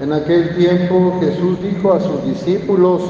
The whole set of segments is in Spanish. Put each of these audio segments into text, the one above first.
En aquel tiempo Jesús dijo a sus discípulos,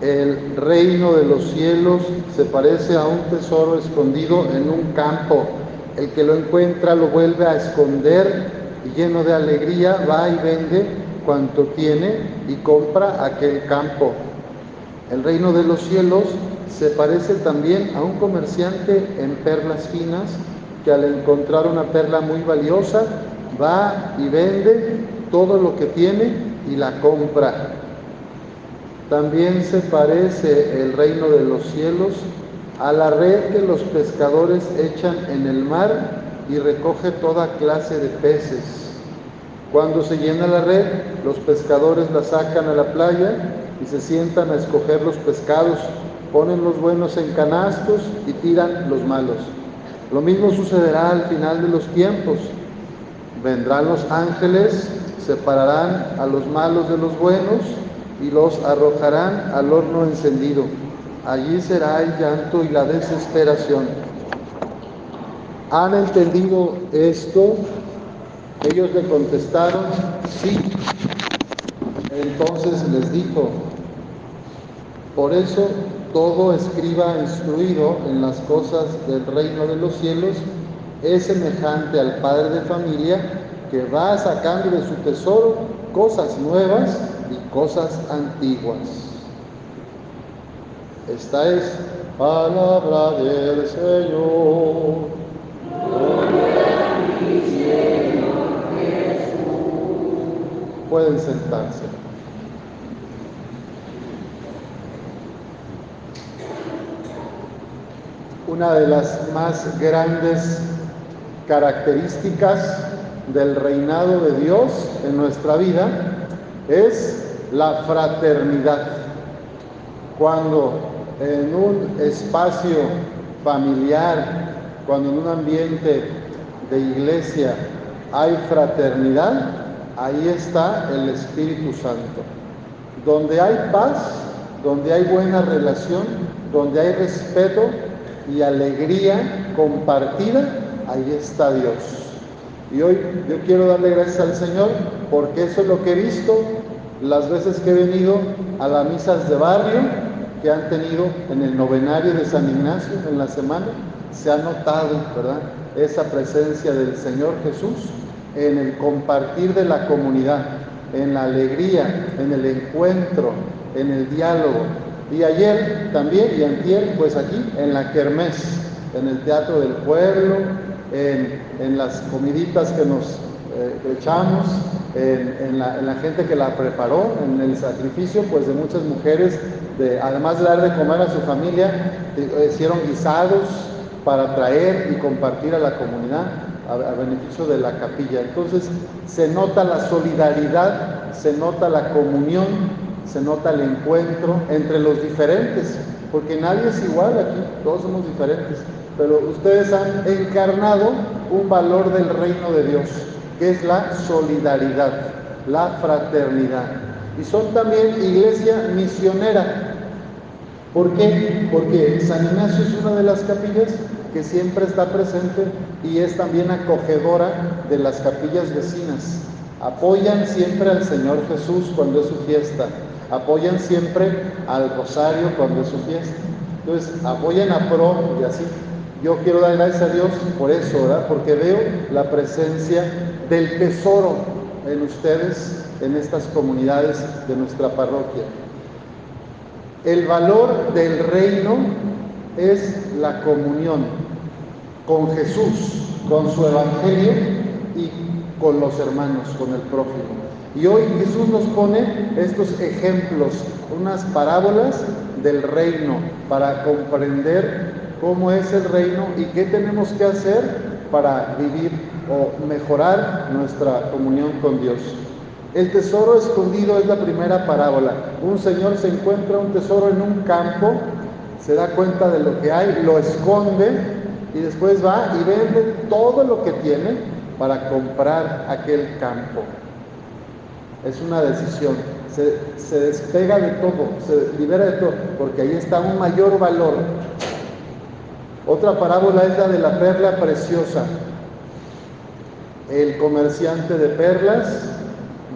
el reino de los cielos se parece a un tesoro escondido en un campo. El que lo encuentra lo vuelve a esconder y lleno de alegría va y vende cuanto tiene y compra aquel campo. El reino de los cielos se parece también a un comerciante en perlas finas que al encontrar una perla muy valiosa va y vende todo lo que tiene y la compra. También se parece el reino de los cielos a la red que los pescadores echan en el mar y recoge toda clase de peces. Cuando se llena la red, los pescadores la sacan a la playa y se sientan a escoger los pescados, ponen los buenos en canastos y tiran los malos. Lo mismo sucederá al final de los tiempos. Vendrán los ángeles, separarán a los malos de los buenos y los arrojarán al horno encendido. Allí será el llanto y la desesperación. ¿Han entendido esto? Ellos le contestaron, sí. Entonces les dijo, por eso todo escriba instruido en las cosas del reino de los cielos es semejante al padre de familia que va sacando de su tesoro cosas nuevas y cosas antiguas. Esta es palabra del Señor. Pueden sentarse. Una de las más grandes características del reinado de Dios en nuestra vida es la fraternidad. Cuando en un espacio familiar, cuando en un ambiente de iglesia hay fraternidad, ahí está el Espíritu Santo. Donde hay paz, donde hay buena relación, donde hay respeto y alegría compartida, ahí está Dios. Y hoy yo quiero darle gracias al Señor porque eso es lo que he visto las veces que he venido a las misas de barrio que han tenido en el novenario de San Ignacio en la semana. Se ha notado, ¿verdad? Esa presencia del Señor Jesús en el compartir de la comunidad, en la alegría, en el encuentro, en el diálogo. Y ayer también, y antier, pues aquí, en la Kermés, en el Teatro del Pueblo, en, las comiditas que nos eh, echamos, en, la, gente que la preparó, en el sacrificio pues de muchas mujeres, de, además de dar de comer a su familia, eh, hicieron guisados para traer y compartir a la comunidad a, a, beneficio de la capilla. Entonces se nota la solidaridad, se nota la comunión, se nota el encuentro entre los diferentes, porque nadie es igual aquí, todos somos diferentes pero ustedes han encarnado un valor del reino de Dios, que es la solidaridad, la fraternidad. Y son también iglesia misionera. ¿Por qué? Porque San Ignacio es una de las capillas que siempre está presente y es también acogedora de las capillas vecinas. Apoyan siempre al Señor Jesús cuando es su fiesta. Apoyan siempre al Rosario cuando es su fiesta. Entonces, apoyan a pro y así. Yo quiero dar gracias a Dios por eso. Porque veo la presencia del tesoro en ustedes, en estas comunidades de nuestra parroquia. El valor del reino es la comunión con Jesús, con su evangelio y con los hermanos, con el prójimo. Y hoy Jesús nos pone estos ejemplos, unas parábolas del reino para comprender cómo es el reino y qué tenemos que hacer para vivir o mejorar nuestra comunión con Dios. El tesoro escondido es la primera parábola. Un señor se encuentra un tesoro en un campo, se da cuenta de lo que hay, lo esconde y después va y vende todo lo que tiene para comprar aquel campo. Es una decisión. Se, despega de todo, se libera de todo, porque ahí está un mayor valor otra parábola es la de la perla preciosa. El comerciante de perlas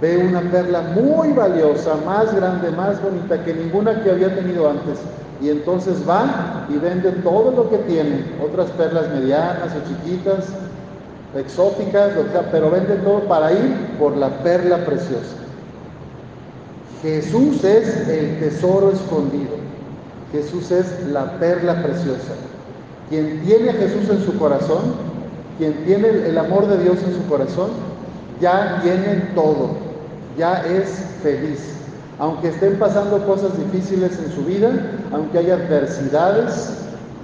ve una perla muy valiosa, más grande, más bonita que ninguna que había tenido antes. Y entonces va y vende todo lo que tiene, otras perlas medianas o chiquitas, exóticas, pero vende todo para ir por la perla preciosa. Jesús es el tesoro escondido. Jesús es la perla preciosa. Quien tiene a Jesús en su corazón, quien tiene el amor de Dios en su corazón, ya tiene todo, ya es feliz. Aunque estén pasando cosas difíciles en su vida, aunque haya adversidades,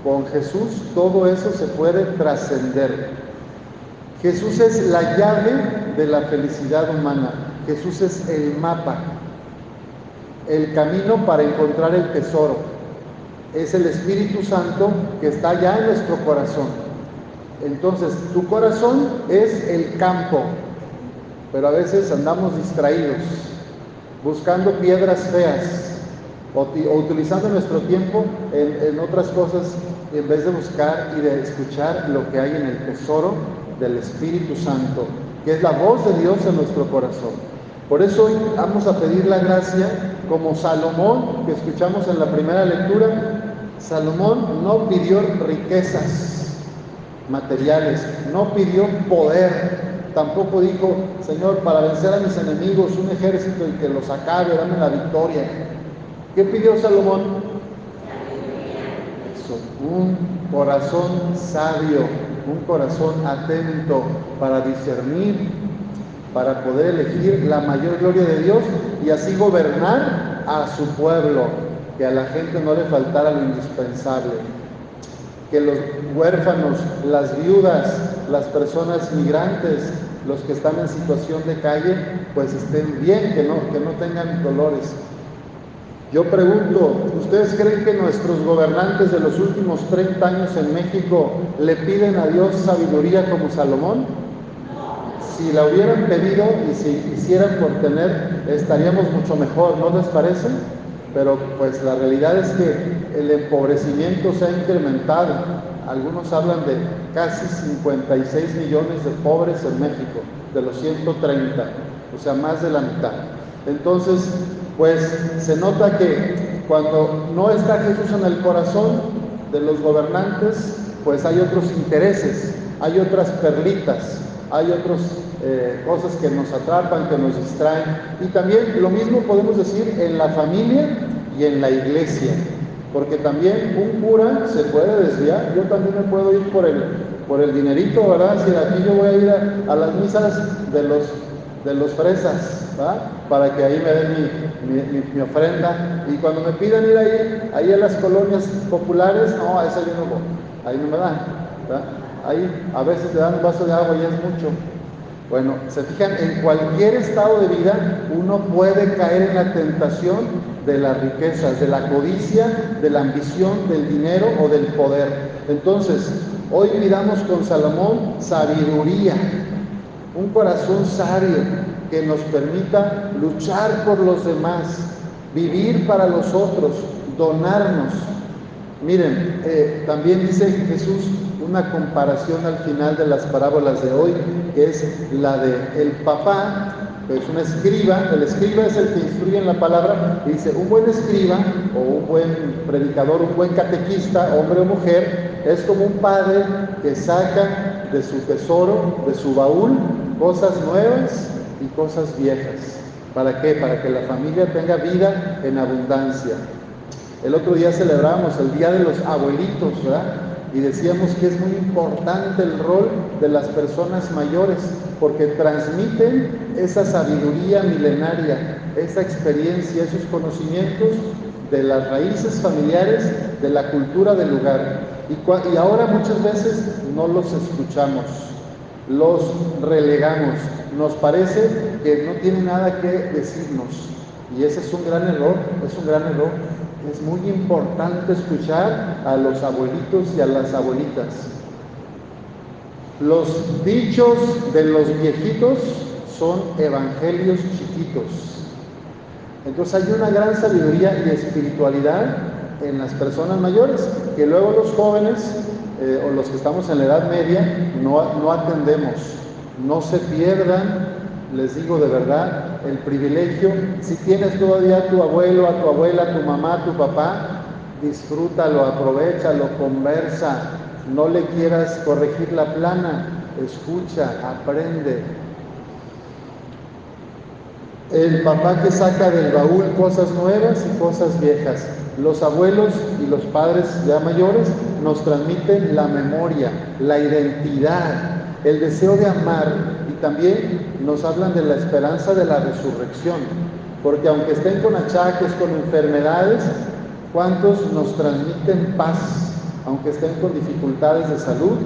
con Jesús todo eso se puede trascender. Jesús es la llave de la felicidad humana. Jesús es el mapa, el camino para encontrar el tesoro. Es el Espíritu Santo que está ya en nuestro corazón. Entonces, tu corazón es el campo, pero a veces andamos distraídos, buscando piedras feas o, utilizando nuestro tiempo en, otras cosas en vez de buscar y de escuchar lo que hay en el tesoro del Espíritu Santo, que es la voz de Dios en nuestro corazón. Por eso hoy vamos a pedir la gracia como Salomón, que escuchamos en la primera lectura. Salomón no pidió riquezas materiales, no pidió poder, tampoco dijo, Señor, para vencer a mis enemigos, un ejército y que los acabe, dame la victoria. ¿Qué pidió Salomón? Un corazón sabio, un corazón atento para discernir, para poder elegir la mayor gloria de Dios y así gobernar a su pueblo, que a la gente no le faltara lo indispensable, que los huérfanos, las viudas, las personas migrantes, los que están en situación de calle, pues estén bien, que no, que no tengan dolores. Yo pregunto, ¿ustedes creen que nuestros gobernantes de los últimos 30 años en México le piden a Dios sabiduría como Salomón? Si la hubieran pedido y si quisieran por tener, estaríamos mucho mejor, ¿no les parece? Pero pues la realidad es que el empobrecimiento se ha incrementado. Algunos hablan de casi 56 millones de pobres en México, de los 130, o sea, más de la mitad. Entonces, pues se nota que cuando no está Jesús en el corazón de los gobernantes, pues hay otros intereses, hay otras perlitas, hay otras eh, cosas que nos atrapan, que nos distraen. Y también lo mismo podemos decir en la familia y en la iglesia, porque también un cura se puede desviar, yo también me puedo ir por el, por el dinerito, ¿verdad? Si aquí yo voy a ir a las misas de los de los fresas, ¿va? para que ahí me den mi, ofrenda. Y cuando me pidan ir ahí, ahí a las colonias populares, no, a esa yo no voy, ahí no me dan. Ahí a veces te dan un vaso de agua y es mucho. Bueno, se fijan, en cualquier estado de vida uno puede caer en la tentación de las riquezas, de la codicia, de la ambición, del dinero o del poder. Entonces, hoy miramos con Salomón sabiduría, un corazón sabio que nos permita luchar por los demás, vivir para los otros, donarnos. Miren, eh, también dice Jesús una comparación al final de las parábolas de hoy, que es la de el papá, que es un escriba, el escriba es el que instruye en la palabra, y dice, un buen escriba o un buen predicador, un buen catequista, hombre o mujer, es como un padre que saca de su tesoro, de su baúl, cosas nuevas y cosas viejas. ¿Para qué? Para que la familia tenga vida en abundancia. El otro día celebramos el Día de los Abuelitos, ¿verdad? Y decíamos que es muy importante el rol de las personas mayores porque transmiten esa sabiduría milenaria, esa experiencia, esos conocimientos de las raíces familiares, de la cultura del lugar. Y, y ahora muchas veces no los escuchamos los relegamos. Nos parece que no tiene nada que decirnos. Y ese es un gran error, es un gran error. Es muy importante escuchar a los abuelitos y a las abuelitas. Los dichos de los viejitos son evangelios chiquitos. Entonces hay una gran sabiduría y espiritualidad en las personas mayores que luego los jóvenes eh, o los que estamos en la edad media no, no atendemos. No se pierdan les digo de verdad, el privilegio, si tienes todavía a tu abuelo, a tu abuela, a tu mamá, a tu papá, disfrútalo, aprovechalo, conversa, no le quieras corregir la plana, escucha, aprende. El papá que saca del baúl cosas nuevas y cosas viejas. Los abuelos y los padres ya mayores nos transmiten la memoria, la identidad, el deseo de amar y también nos hablan de la esperanza de la resurrección. Porque aunque estén con achaques, con enfermedades, ¿cuántos nos transmiten paz? Aunque estén con dificultades de salud,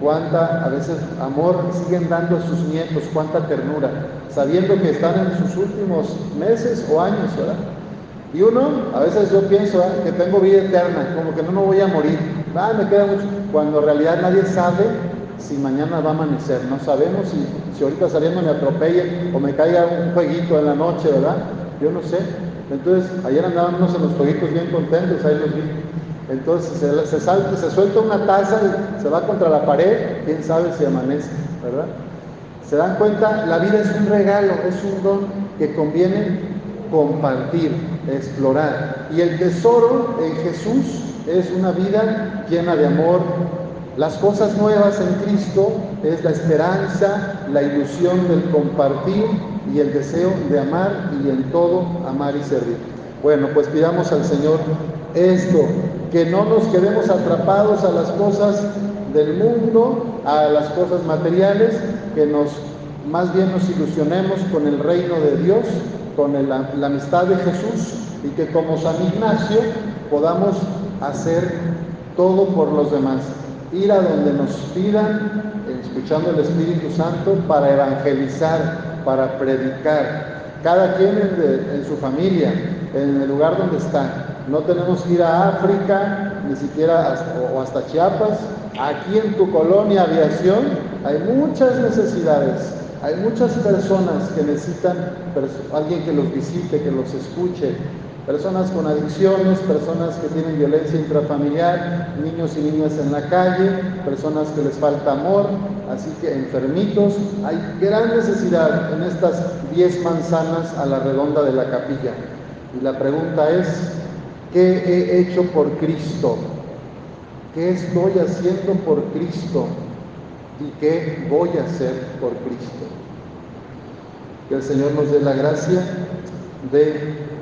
cuánta a veces amor siguen dando a sus nietos, cuánta ternura, sabiendo que están en sus últimos meses o años, ¿verdad? Y uno, a veces yo pienso que tengo vida eterna, como que no me voy a morir, ah, me cuando en realidad nadie sabe si mañana va a amanecer, no sabemos si, si ahorita saliendo me atropelle o me caiga un jueguito en la noche, ¿verdad? Yo no sé. Entonces, ayer andábamos en los jueguitos bien contentos, ahí los vi. Entonces se, se, se suelta una taza y se va contra la pared, quién sabe si amanece, ¿verdad? Se dan cuenta, la vida es un regalo, es un don que conviene compartir, explorar. Y el tesoro en Jesús es una vida llena de amor. Las cosas nuevas en Cristo es la esperanza, la ilusión del compartir y el deseo de amar y en todo amar y servir. Bueno, pues pidamos al Señor esto, que no nos quedemos atrapados a las cosas del mundo, a las cosas materiales, que nos más bien nos ilusionemos con el reino de Dios, con la amistad de Jesús y que como San Ignacio podamos hacer todo por los demás, ir a donde nos pidan, escuchando el Espíritu Santo, para evangelizar, para predicar, cada quien en, su familia, en el lugar donde está. No tenemos que ir a África, ni siquiera o hasta Chiapas. Aquí en tu colonia aviación hay muchas necesidades. Hay muchas personas que necesitan alguien que los visite, que los escuche. Personas con adicciones, personas que tienen violencia intrafamiliar, niños y niñas en la calle, personas que les falta amor, así que enfermitos. Hay gran necesidad en estas 10 manzanas a la redonda de la capilla. Y la pregunta es, ¿qué he hecho por Cristo? ¿Qué estoy haciendo por Cristo? ¿Y qué voy a hacer por Cristo? Que el Señor nos dé la gracia de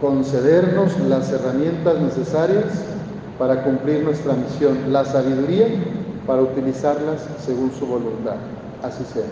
concedernos las herramientas necesarias para cumplir nuestra misión, la sabiduría para utilizarlas según su voluntad. Así sea.